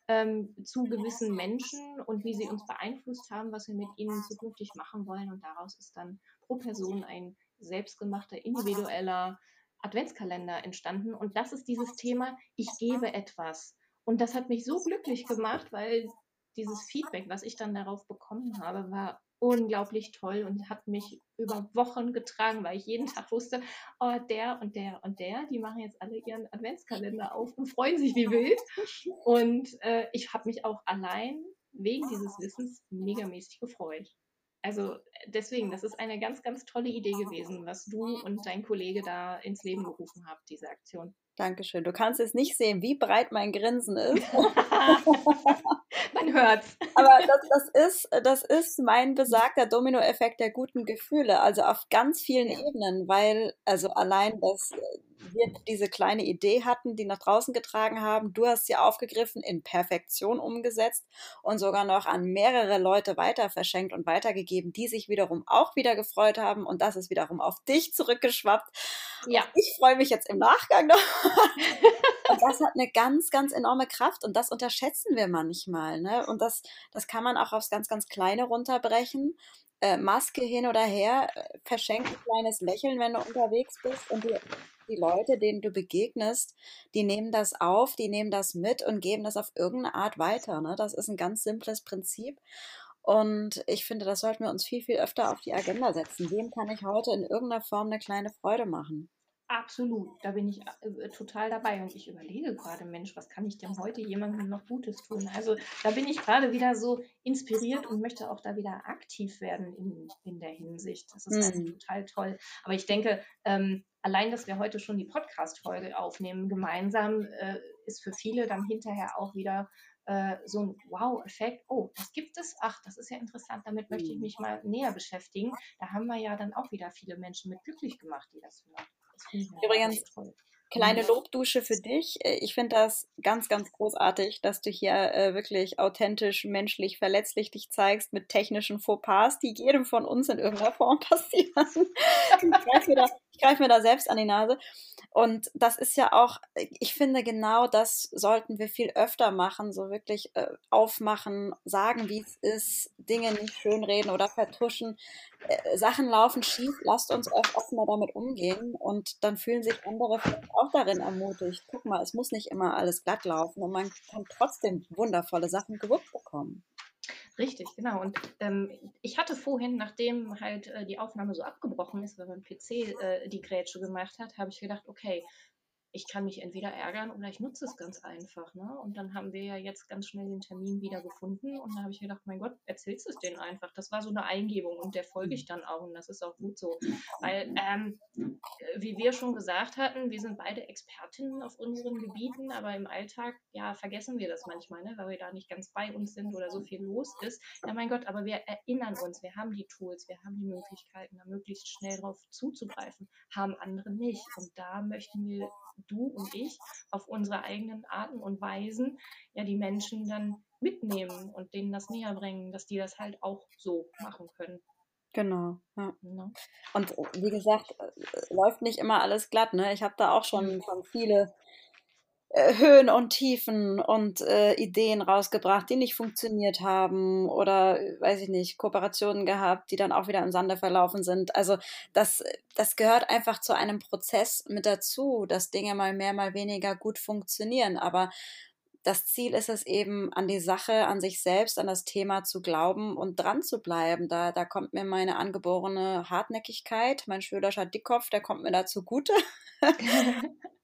ähm, zu gewissen Menschen und wie sie uns beeinflusst haben, was wir mit ihnen zukünftig machen wollen. Und daraus ist dann pro Person ein selbstgemachter, individueller Adventskalender entstanden. Und das ist dieses Thema, ich gebe etwas. Und das hat mich so glücklich gemacht, weil dieses Feedback, was ich dann darauf bekommen habe, war unglaublich toll und hat mich über Wochen getragen, weil ich jeden Tag wusste, oh, der und der und der, die machen jetzt alle ihren Adventskalender auf und freuen sich wie wild. Und äh, ich habe mich auch allein wegen dieses Wissens megamäßig gefreut. Also deswegen, das ist eine ganz, ganz tolle Idee gewesen, was du und dein Kollege da ins Leben gerufen habt, diese Aktion. Dankeschön. Du kannst jetzt nicht sehen, wie breit mein Grinsen ist. Man hört's. Aber das, das, ist, das ist mein besagter Dominoeffekt der guten Gefühle, also auf ganz vielen. Ebenen, weil also allein das wir diese kleine Idee hatten, die nach draußen getragen haben. Du hast sie aufgegriffen, in Perfektion umgesetzt und sogar noch an mehrere Leute weiter verschenkt und weitergegeben, die sich wiederum auch wieder gefreut haben und das ist wiederum auf dich zurückgeschwappt. Ja. Und ich freue mich jetzt im Nachgang noch. und das hat eine ganz, ganz enorme Kraft und das unterschätzen wir manchmal. Ne? Und das, das kann man auch aufs ganz, ganz Kleine runterbrechen äh, Maske hin oder her, äh, verschenk ein kleines Lächeln, wenn du unterwegs bist und die, die Leute, denen du begegnest, die nehmen das auf, die nehmen das mit und geben das auf irgendeine Art weiter. Ne? Das ist ein ganz simples Prinzip. Und ich finde, das sollten wir uns viel, viel öfter auf die Agenda setzen. Wem kann ich heute in irgendeiner Form eine kleine Freude machen? Absolut, da bin ich äh, total dabei und ich überlege gerade, Mensch, was kann ich denn heute jemandem noch Gutes tun? Also da bin ich gerade wieder so inspiriert und möchte auch da wieder aktiv werden in, in der Hinsicht. Das ist mhm. total toll. Aber ich denke, ähm, allein, dass wir heute schon die Podcast-Folge aufnehmen gemeinsam, äh, ist für viele dann hinterher auch wieder äh, so ein Wow-Effekt. Oh, das gibt es. Ach, das ist ja interessant. Damit möchte ich mhm. mich mal näher beschäftigen. Da haben wir ja dann auch wieder viele Menschen mit glücklich gemacht, die das hören. Übrigens, kleine mhm. Lobdusche für dich. Äh, ich finde das ganz, ganz großartig, dass du hier äh, wirklich authentisch, menschlich, verletzlich dich zeigst mit technischen Fauxpas, die jedem von uns in irgendeiner Form passieren. ich greife mir, greif mir, da selbst an die Nase. Und das ist ja auch, ich finde, genau das sollten wir viel öfter machen, so wirklich äh, aufmachen, sagen, wie es ist, Dinge nicht schönreden oder vertuschen. Äh, Sachen laufen schief, lasst uns offener damit umgehen und dann fühlen sich andere auch darin ermutigt. Guck mal, es muss nicht immer alles glatt laufen und man kann trotzdem wundervolle Sachen gewuppt bekommen. Richtig, genau. Und ähm, ich hatte vorhin, nachdem halt äh, die Aufnahme so abgebrochen ist, weil mein PC äh, die Grätsche gemacht hat, habe ich gedacht, okay, ich kann mich entweder ärgern oder ich nutze es ganz einfach. Ne? Und dann haben wir ja jetzt ganz schnell den Termin wieder gefunden und da habe ich gedacht, mein Gott, erzählst du es denen einfach. Das war so eine Eingebung und der folge ich dann auch und das ist auch gut so. Weil, ähm, wie wir schon gesagt hatten, wir sind beide Expertinnen auf unseren Gebieten, aber im Alltag, ja, vergessen wir das manchmal, ne? weil wir da nicht ganz bei uns sind oder so viel los ist. Ja, mein Gott, aber wir erinnern uns, wir haben die Tools, wir haben die Möglichkeiten, da möglichst schnell drauf zuzugreifen, haben andere nicht. Und da möchten wir du und ich auf unsere eigenen Arten und Weisen ja die Menschen dann mitnehmen und denen das näher bringen, dass die das halt auch so machen können. Genau, ja. ja. Und wie gesagt, äh, läuft nicht immer alles glatt, ne? Ich habe da auch schon, schon viele äh, Höhen und Tiefen und äh, Ideen rausgebracht, die nicht funktioniert haben oder, weiß ich nicht, Kooperationen gehabt, die dann auch wieder im Sande verlaufen sind. Also das, das gehört einfach zu einem Prozess mit dazu, dass Dinge mal mehr, mal weniger gut funktionieren. Aber das Ziel ist es eben, an die Sache, an sich selbst, an das Thema zu glauben und dran zu bleiben. Da, da kommt mir meine angeborene Hartnäckigkeit, mein schwedischer Dickkopf, der kommt mir da zugute.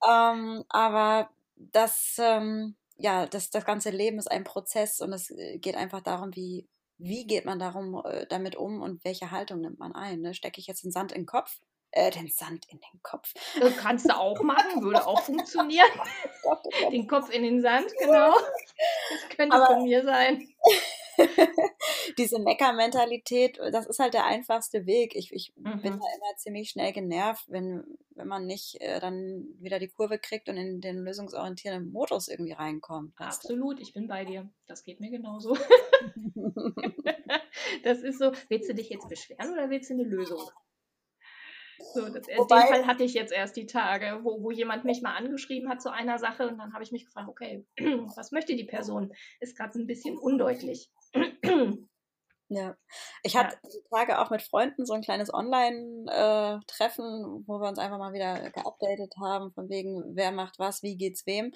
ähm, aber das, ähm, ja, das, das ganze Leben ist ein Prozess und es äh, geht einfach darum, wie, wie geht man darum, äh, damit um und welche Haltung nimmt man ein. Ne? Stecke ich jetzt den Sand in den Kopf? Äh, den Sand in den Kopf. Das kannst du auch machen, würde auch funktionieren. Den Kopf in den Sand, genau. Das könnte Aber, von mir sein. diese Mecker-Mentalität, das ist halt der einfachste Weg. Ich, ich mhm. bin da immer ziemlich schnell genervt, wenn, wenn man nicht äh, dann wieder die Kurve kriegt und in den lösungsorientierten Modus irgendwie reinkommt. Absolut, ich bin bei dir. Das geht mir genauso. das ist so, willst du dich jetzt beschweren oder willst du eine Lösung? So, das, Wobei, den Fall hatte ich jetzt erst die Tage, wo, wo jemand mich mal angeschrieben hat zu einer Sache und dann habe ich mich gefragt, okay, was möchte die Person? Ist gerade ein bisschen undeutlich. Ja, ich hatte ja. die Tage auch mit Freunden so ein kleines Online-Treffen, wo wir uns einfach mal wieder geupdatet haben, von wegen, wer macht was, wie geht's wem.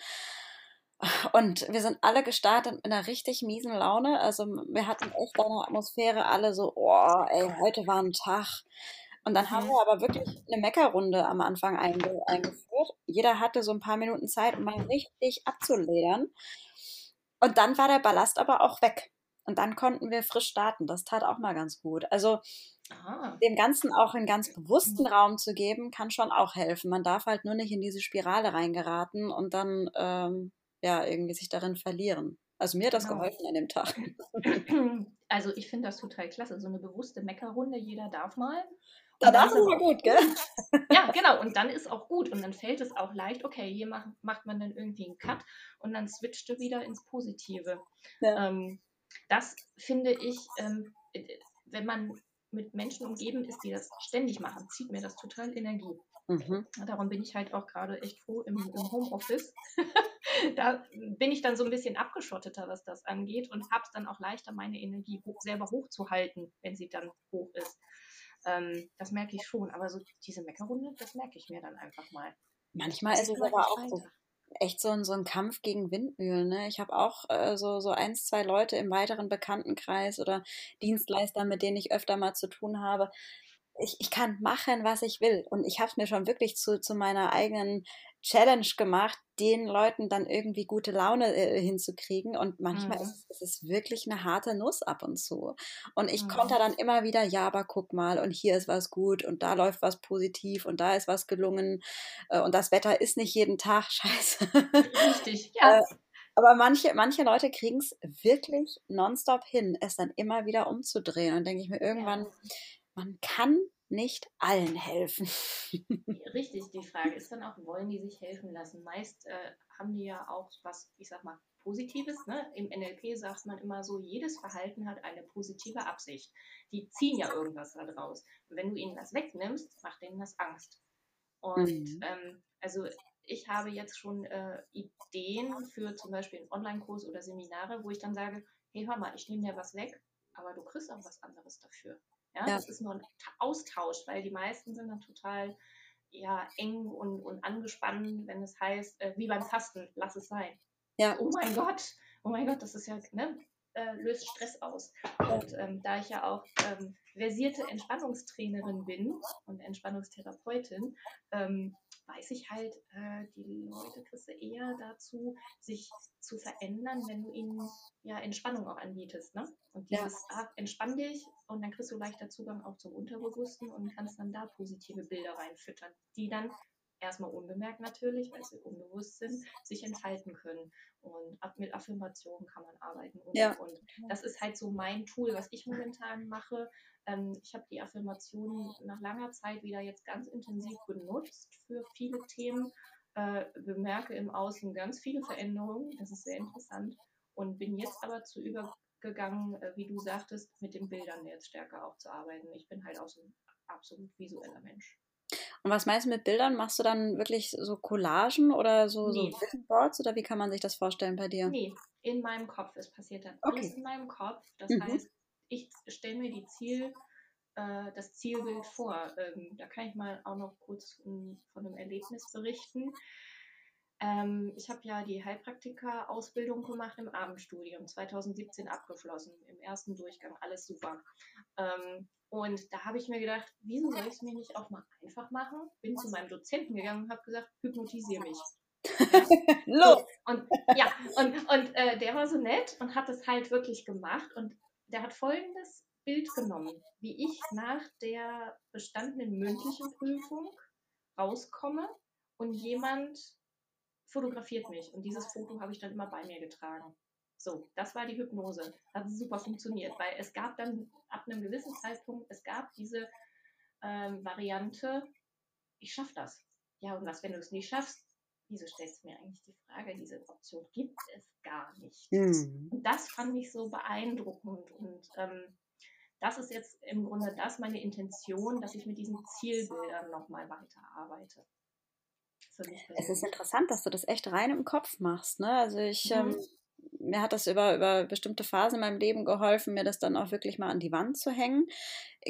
Und wir sind alle gestartet mit einer richtig miesen Laune. Also wir hatten echt eine Atmosphäre, alle so, oh, ey, heute war ein Tag. Und dann haben mhm. wir aber wirklich eine Meckerrunde am Anfang einge eingeführt. Jeder hatte so ein paar Minuten Zeit, um mal richtig abzuledern. Und dann war der Ballast aber auch weg. Und dann konnten wir frisch starten. Das tat auch mal ganz gut. Also ah. dem Ganzen auch einen ganz bewussten mhm. Raum zu geben, kann schon auch helfen. Man darf halt nur nicht in diese Spirale reingeraten und dann ähm, ja irgendwie sich darin verlieren. Also mir hat das genau. geholfen an dem Tag. Also ich finde das total klasse. So eine bewusste Meckerrunde, jeder darf mal. Danach ist es gut, gell? Ja, genau. Und dann ist auch gut. Und dann fällt es auch leicht, okay, hier macht, macht man dann irgendwie einen Cut und dann switcht du wieder ins Positive. Ja. Ähm, das finde ich, ähm, wenn man mit Menschen umgeben ist, die das ständig machen, zieht mir das total Energie. Mhm. Darum bin ich halt auch gerade echt froh im, im Homeoffice. da bin ich dann so ein bisschen abgeschotteter, was das angeht und habe es dann auch leichter, meine Energie hoch, selber hochzuhalten, wenn sie dann hoch ist. Ähm, das merke ich schon. Aber so diese Meckerrunde, das merke ich mir dann einfach mal. Manchmal ist es aber auch so, echt so ein, so ein Kampf gegen Windmühlen. Ne? Ich habe auch äh, so, so eins, zwei Leute im weiteren Bekanntenkreis oder Dienstleister, mit denen ich öfter mal zu tun habe, ich, ich kann machen, was ich will. Und ich habe es mir schon wirklich zu, zu meiner eigenen Challenge gemacht, den Leuten dann irgendwie gute Laune äh, hinzukriegen. Und manchmal mhm. ist es ist wirklich eine harte Nuss ab und zu. Und ich mhm. konnte dann immer wieder, ja, aber guck mal, und hier ist was gut und da läuft was positiv und da ist was gelungen. Äh, und das Wetter ist nicht jeden Tag scheiße. Richtig, ja. Äh, aber manche, manche Leute kriegen es wirklich nonstop hin, es dann immer wieder umzudrehen. Und denke ich mir irgendwann, ja man kann nicht allen helfen. Richtig, die Frage ist dann auch, wollen die sich helfen lassen? Meist äh, haben die ja auch was, ich sag mal, Positives. Ne? Im NLP sagt man immer so, jedes Verhalten hat eine positive Absicht. Die ziehen ja irgendwas daraus. Und wenn du ihnen das wegnimmst, macht denen das Angst. Und mhm. ähm, also ich habe jetzt schon äh, Ideen für zum Beispiel einen Online-Kurs oder Seminare, wo ich dann sage, hey, hör mal, ich nehme dir was weg, aber du kriegst auch was anderes dafür. Ja, ja. Das ist nur ein Austausch, weil die meisten sind dann total ja, eng und, und angespannt, wenn es heißt, äh, wie beim Fasten, lass es sein. Ja. Oh mein Gott, oh mein Gott, das ist ja, ne, äh, löst Stress aus. Und ähm, da ich ja auch ähm, versierte Entspannungstrainerin bin und Entspannungstherapeutin, ähm, weiß ich halt, äh, die Leute kriegst du eher dazu, sich zu verändern, wenn du ihnen ja Entspannung auch anbietest. Ne? Und dieses, ja. ah, entspann dich und dann kriegst du leichter Zugang auch zum Unterbewussten und kannst dann da positive Bilder reinfüttern, die dann erstmal unbemerkt natürlich, weil sie unbewusst sind, sich entfalten können. Und mit Affirmationen kann man arbeiten und, ja. und. Das ist halt so mein Tool, was ich momentan mache. Ähm, ich habe die Affirmationen nach langer Zeit wieder jetzt ganz intensiv benutzt für viele Themen. Äh, bemerke im Außen ganz viele Veränderungen. Das ist sehr interessant. Und bin jetzt aber zu übergegangen, äh, wie du sagtest, mit den Bildern jetzt stärker auch zu arbeiten. Ich bin halt auch so ein absolut visueller Mensch. Und was meinst du mit Bildern? Machst du dann wirklich so Collagen oder so, nee. so Vision Boards oder wie kann man sich das vorstellen bei dir? Nee, in meinem Kopf. Es passiert dann okay. alles in meinem Kopf. Das mhm. heißt, ich stelle mir die Ziel, äh, das Zielbild vor. Ähm, da kann ich mal auch noch kurz um, von einem Erlebnis berichten. Ähm, ich habe ja die Heilpraktiker-Ausbildung gemacht im Abendstudium, 2017 abgeschlossen, im ersten Durchgang, alles super. Ähm, und da habe ich mir gedacht, wieso soll ich es mir nicht auch mal einfach machen? Bin zu meinem Dozenten gegangen und habe gesagt, hypnotisiere mich. Los! So, und ja, und, und äh, der war so nett und hat es halt wirklich gemacht. Und der hat folgendes Bild genommen, wie ich nach der bestandenen mündlichen Prüfung rauskomme und jemand fotografiert mich. Und dieses Foto habe ich dann immer bei mir getragen. So, das war die Hypnose. Das hat super funktioniert, weil es gab dann ab einem gewissen Zeitpunkt, es gab diese ähm, Variante, ich schaffe das. Ja, und was, wenn du es nicht schaffst? Wieso stellst du mir eigentlich die Frage? Diese Option gibt es gar nicht. Mhm. Und das fand ich so beeindruckend. Und ähm, das ist jetzt im Grunde das meine Intention, dass ich mit diesen Zielbildern nochmal weiterarbeite. Es ist interessant, dass du das echt rein im Kopf machst. Ne? Also ich mhm. ähm, mir hat das über, über bestimmte Phasen in meinem Leben geholfen, mir das dann auch wirklich mal an die Wand zu hängen.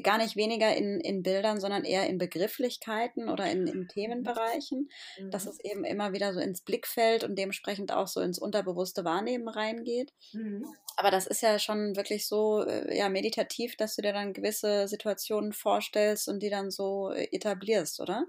Gar nicht weniger in, in Bildern, sondern eher in Begrifflichkeiten oder in, in Themenbereichen, mhm. dass es eben immer wieder so ins Blickfeld und dementsprechend auch so ins unterbewusste Wahrnehmen reingeht. Mhm. Aber das ist ja schon wirklich so äh, ja, meditativ, dass du dir dann gewisse Situationen vorstellst und die dann so äh, etablierst, oder?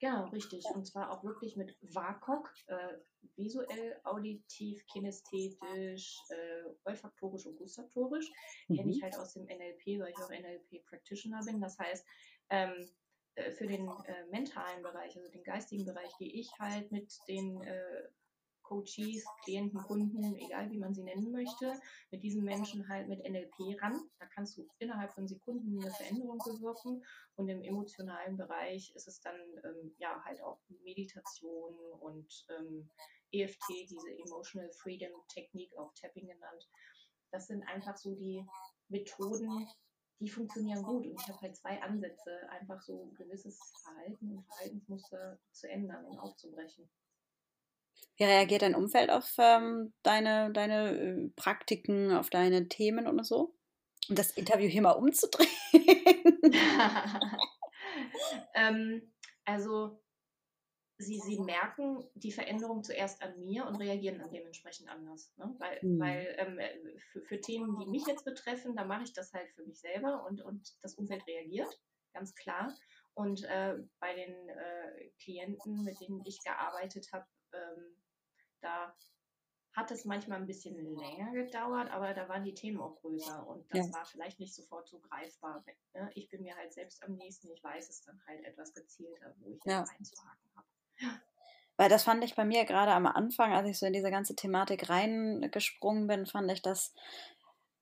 Genau, richtig. Und zwar auch wirklich mit WAKOK, äh, visuell, auditiv, kinästhetisch, äh, olfaktorisch und gustatorisch. Mhm. Kenne ich halt aus dem NLP, weil ich auch NLP-Practitioner bin. Das heißt, ähm, äh, für den äh, mentalen Bereich, also den geistigen Bereich, gehe ich halt mit den äh, Coaches, Klienten, Kunden, egal wie man sie nennen möchte, mit diesen Menschen halt mit NLP ran. Da kannst du innerhalb von Sekunden eine Veränderung bewirken. Und im emotionalen Bereich ist es dann ähm, ja halt auch Meditation und ähm, EFT, diese Emotional Freedom Technik, auch Tapping genannt. Das sind einfach so die Methoden, die funktionieren gut. Und ich habe halt zwei Ansätze, einfach so gewisses Verhalten und Verhaltensmuster zu ändern und aufzubrechen. Wie reagiert dein Umfeld auf ähm, deine, deine äh, Praktiken, auf deine Themen und so? Um das Interview hier mal umzudrehen. ähm, also sie, sie merken die Veränderung zuerst an mir und reagieren dann dementsprechend anders. Ne? Weil, mhm. weil ähm, für, für, Themen, die mich jetzt betreffen, da mache ich das halt für mich selber und, und das Umfeld reagiert, ganz klar. Und äh, bei den äh, Klienten, mit denen ich gearbeitet habe, ähm, da hat es manchmal ein bisschen länger gedauert, aber da waren die Themen auch größer und das ja. war vielleicht nicht sofort so greifbar. Ne? Ich bin mir halt selbst am nächsten, ich weiß es dann halt etwas gezielter, wo ich ja. einzuhaken habe. Weil das fand ich bei mir gerade am Anfang, als ich so in diese ganze Thematik reingesprungen bin, fand ich das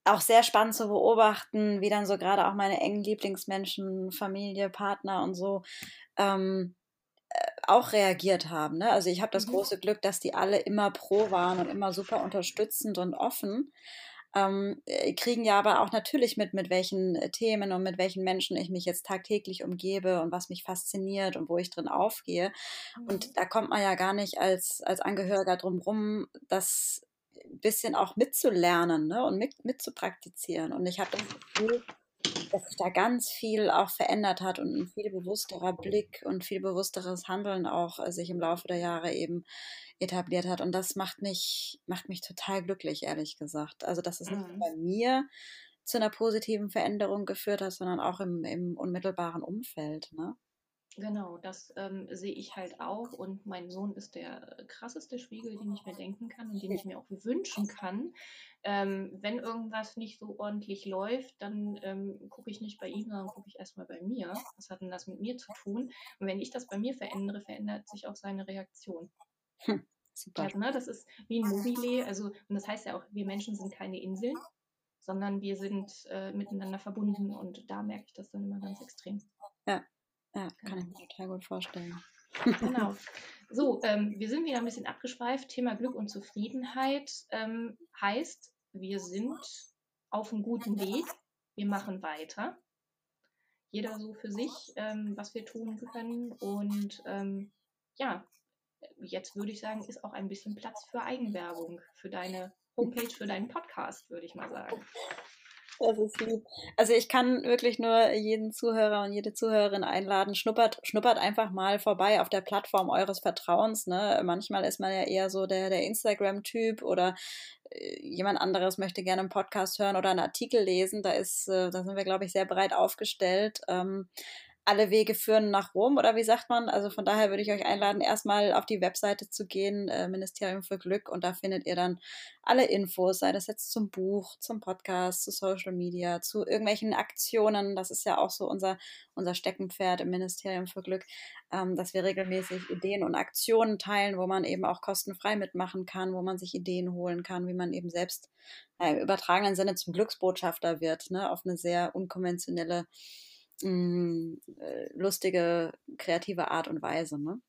auch sehr spannend zu beobachten, wie dann so gerade auch meine engen Lieblingsmenschen, Familie, Partner und so ähm, äh, auch reagiert haben. Ne? Also ich habe das mhm. große Glück, dass die alle immer pro waren und immer super unterstützend und offen ähm, äh, kriegen ja aber auch natürlich mit, mit welchen äh, Themen und mit welchen Menschen ich mich jetzt tagtäglich umgebe und was mich fasziniert und wo ich drin aufgehe. Mhm. Und da kommt man ja gar nicht als, als Angehöriger drum rum, das ein bisschen auch mitzulernen ne? und mit, mitzupraktizieren. Und ich habe das Gefühl, dass sich da ganz viel auch verändert hat und ein viel bewussterer Blick und viel bewussteres Handeln auch äh, sich im Laufe der Jahre eben etabliert hat. Und das macht mich, macht mich total glücklich, ehrlich gesagt. Also, dass es mhm. nicht bei mir zu einer positiven Veränderung geführt hat, sondern auch im, im unmittelbaren Umfeld. Ne? Genau, das ähm, sehe ich halt auch. Und mein Sohn ist der krasseste Spiegel, den ich mir denken kann und den ich mir auch wünschen kann. Ähm, wenn irgendwas nicht so ordentlich läuft, dann ähm, gucke ich nicht bei ihm, sondern gucke ich erstmal bei mir. Was hat denn das mit mir zu tun? Und wenn ich das bei mir verändere, verändert sich auch seine Reaktion. Hm, super. Also, ne, das ist wie ein Mobile. Also, und das heißt ja auch, wir Menschen sind keine Inseln, sondern wir sind äh, miteinander verbunden. Und da merke ich das dann immer ganz extrem. Ja, ja, kann ich mir total gut vorstellen. Genau. So, ähm, wir sind wieder ein bisschen abgeschweift. Thema Glück und Zufriedenheit ähm, heißt, wir sind auf einem guten Weg. Wir machen weiter. Jeder so für sich, ähm, was wir tun können. Und ähm, ja, jetzt würde ich sagen, ist auch ein bisschen Platz für Eigenwerbung, für deine Homepage, für deinen Podcast, würde ich mal sagen. Das ist lieb. Also ich kann wirklich nur jeden Zuhörer und jede Zuhörerin einladen, schnuppert, schnuppert einfach mal vorbei auf der Plattform eures Vertrauens. Ne? Manchmal ist man ja eher so der, der Instagram-Typ oder äh, jemand anderes möchte gerne einen Podcast hören oder einen Artikel lesen. Da ist, äh, da sind wir, glaube ich, sehr breit aufgestellt. Ähm, alle Wege führen nach Rom oder wie sagt man? Also von daher würde ich euch einladen, erstmal auf die Webseite zu gehen, äh, Ministerium für Glück, und da findet ihr dann alle Infos, sei das jetzt zum Buch, zum Podcast, zu Social Media, zu irgendwelchen Aktionen. Das ist ja auch so unser, unser Steckenpferd im Ministerium für Glück, ähm, dass wir regelmäßig Ideen und Aktionen teilen, wo man eben auch kostenfrei mitmachen kann, wo man sich Ideen holen kann, wie man eben selbst äh, im übertragenen Sinne zum Glücksbotschafter wird, ne, auf eine sehr unkonventionelle mh, mm, äh, lustige, kreative Art und Weise. Ne?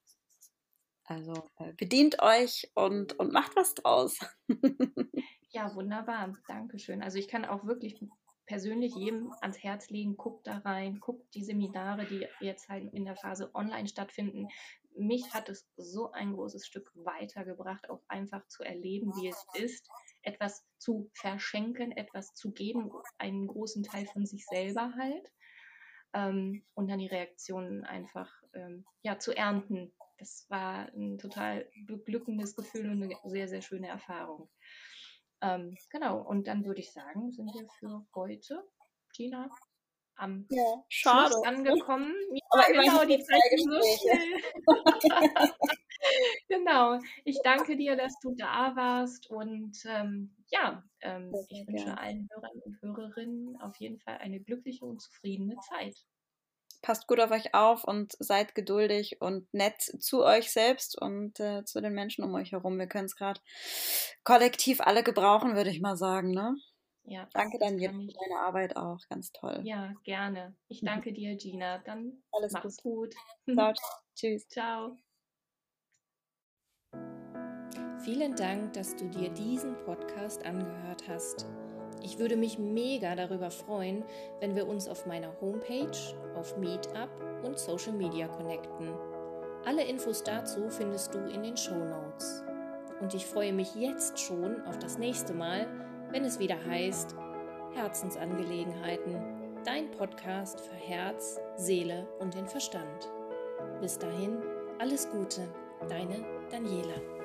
Also äh, bedient euch und, und macht was draus. ja, wunderbar. Dankeschön. Also ich kann auch wirklich persönlich jedem ans Herz legen, guckt da rein, guckt die Seminare, die jetzt halt in der Phase online stattfinden. Mich hat es so ein großes Stück weitergebracht, auch einfach zu erleben, wie es ist, etwas zu verschenken, etwas zu geben, einen großen Teil von sich selber halt ähm, und dann die Reaktionen einfach ähm, ja, zu ernten. Das war ein total beglückendes Gefühl und eine sehr, sehr schöne Erfahrung. Ähm, genau, und dann würde ich sagen, sind wir für heute, Gina, am ja, Schluss angekommen. Ja, genau, die Zeit ist so schnell. genau. Ich danke dir, dass du da warst und ähm, ja, ähm, ich wünsche allen Hörern und Hörerinnen auf jeden Fall eine glückliche und zufriedene Zeit. passt gut auf euch auf und seid geduldig und nett zu euch selbst und äh, zu den Menschen um euch herum. Wir können es gerade kollektiv alle gebrauchen, würde ich mal sagen. Ne? Ja, danke Daniel für deine Arbeit auch, ganz toll. Ja, gerne. Ich danke dir, Gina. Dann Alles mach's gut. gut. Ciao, ciao. Tschüss. Ciao. Vielen Dank, dass du dir diesen Podcast angehört hast. Ich würde mich mega darüber freuen, wenn wir uns auf meiner Homepage, auf Meetup und Social Media connecten. Alle Infos dazu findest du in den Show Notes. Und ich freue mich jetzt schon auf das nächste Mal, wenn es wieder heißt Herzensangelegenheiten, dein Podcast für Herz, Seele und den Verstand. Bis dahin, alles Gute, deine Daniela.